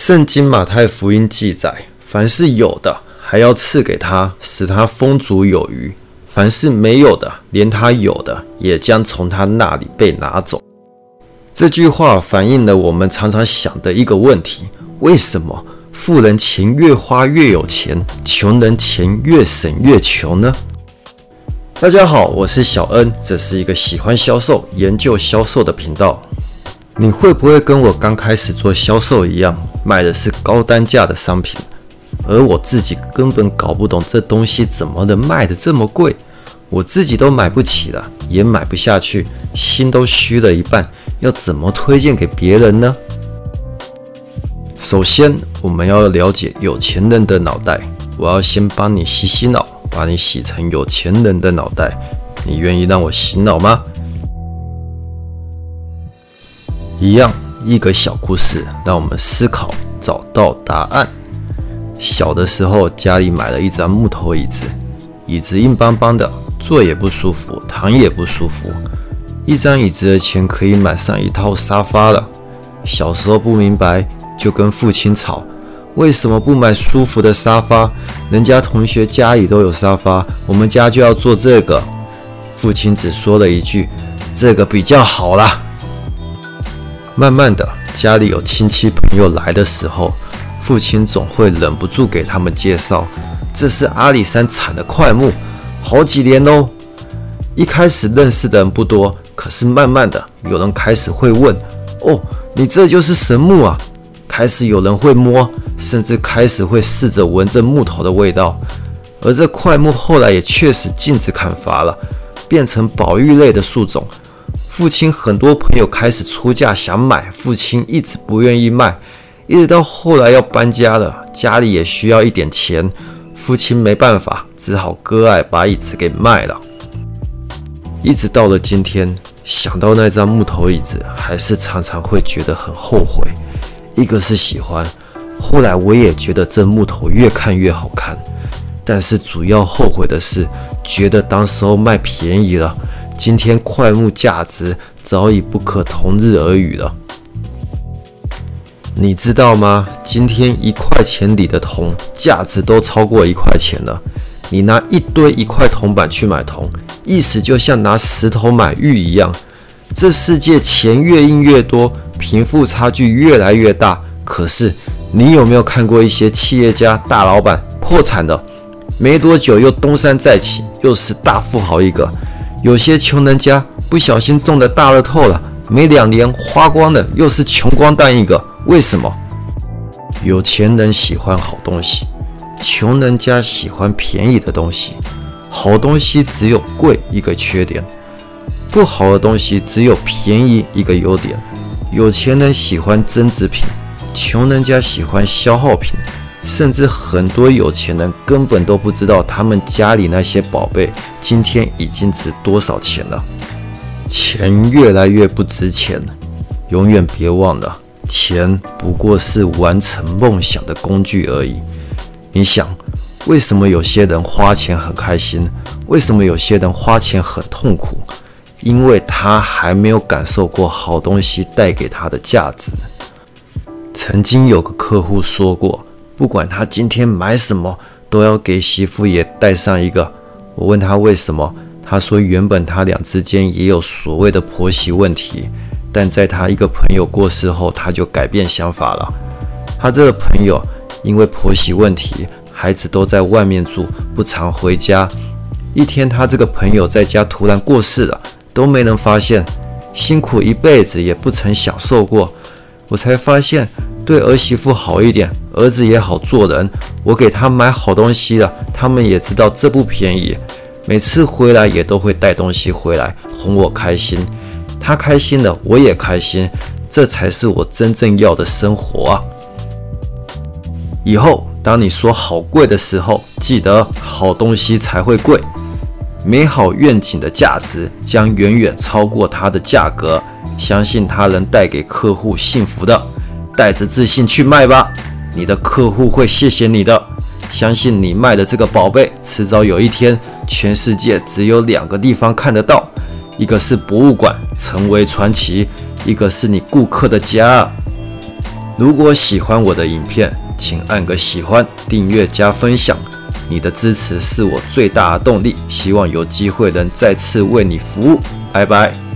圣经马太福音记载：凡是有的，还要赐给他，使他丰足有余；凡是没有的，连他有的也将从他那里被拿走。这句话反映了我们常常想的一个问题：为什么富人钱越花越有钱，穷人钱越省越穷呢？大家好，我是小恩，这是一个喜欢销售、研究销售的频道。你会不会跟我刚开始做销售一样，卖的是高单价的商品，而我自己根本搞不懂这东西怎么能卖的这么贵，我自己都买不起了，也买不下去，心都虚了一半，要怎么推荐给别人呢？首先，我们要了解有钱人的脑袋，我要先帮你洗洗脑。把你洗成有钱人的脑袋，你愿意让我洗脑吗？一样，一个小故事，让我们思考，找到答案。小的时候，家里买了一张木头椅子，椅子硬邦邦的，坐也不舒服，躺也不舒服。一张椅子的钱可以买上一套沙发了。小时候不明白，就跟父亲吵。为什么不买舒服的沙发？人家同学家里都有沙发，我们家就要做这个。父亲只说了一句：“这个比较好啦。”慢慢的，家里有亲戚朋友来的时候，父亲总会忍不住给他们介绍：“这是阿里山产的块木，好几年喽。”一开始认识的人不多，可是慢慢的，有人开始会问：“哦，你这就是神木啊？”开始有人会摸。甚至开始会试着闻着木头的味道，而这块木后来也确实禁止砍伐了，变成保育类的树种。父亲很多朋友开始出价想买，父亲一直不愿意卖，一直到后来要搬家了，家里也需要一点钱，父亲没办法，只好割爱把椅子给卖了。一直到了今天，想到那张木头椅子，还是常常会觉得很后悔。一个是喜欢。后来我也觉得这木头越看越好看，但是主要后悔的是，觉得当时候卖便宜了，今天桧木价值早已不可同日而语了。你知道吗？今天一块钱里的铜价值都超过一块钱了。你拿一堆一块铜板去买铜，意思就像拿石头买玉一样。这世界钱越印越多，贫富差距越来越大，可是。你有没有看过一些企业家大老板破产的，没多久又东山再起，又是大富豪一个？有些穷人家不小心中的大乐透了，没两年花光了，又是穷光蛋一个。为什么？有钱人喜欢好东西，穷人家喜欢便宜的东西。好东西只有贵一个缺点，不好的东西只有便宜一个优点。有钱人喜欢增值品。穷人家喜欢消耗品，甚至很多有钱人根本都不知道他们家里那些宝贝今天已经值多少钱了。钱越来越不值钱，永远别忘了，钱不过是完成梦想的工具而已。你想，为什么有些人花钱很开心？为什么有些人花钱很痛苦？因为他还没有感受过好东西带给他的价值。曾经有个客户说过，不管他今天买什么，都要给媳妇也带上一个。我问他为什么，他说原本他俩之间也有所谓的婆媳问题，但在他一个朋友过世后，他就改变想法了。他这个朋友因为婆媳问题，孩子都在外面住，不常回家。一天，他这个朋友在家突然过世了，都没人发现，辛苦一辈子也不曾享受过。我才发现，对儿媳妇好一点，儿子也好做人。我给他买好东西了，他们也知道这不便宜。每次回来也都会带东西回来哄我开心，他开心了，我也开心。这才是我真正要的生活啊！以后当你说好贵的时候，记得好东西才会贵。美好愿景的价值将远远超过它的价格。相信它能带给客户幸福的，带着自信去卖吧，你的客户会谢谢你的。相信你卖的这个宝贝，迟早有一天，全世界只有两个地方看得到，一个是博物馆，成为传奇；一个是你顾客的家。如果喜欢我的影片，请按个喜欢、订阅加分享。你的支持是我最大的动力。希望有机会能再次为你服务。拜拜。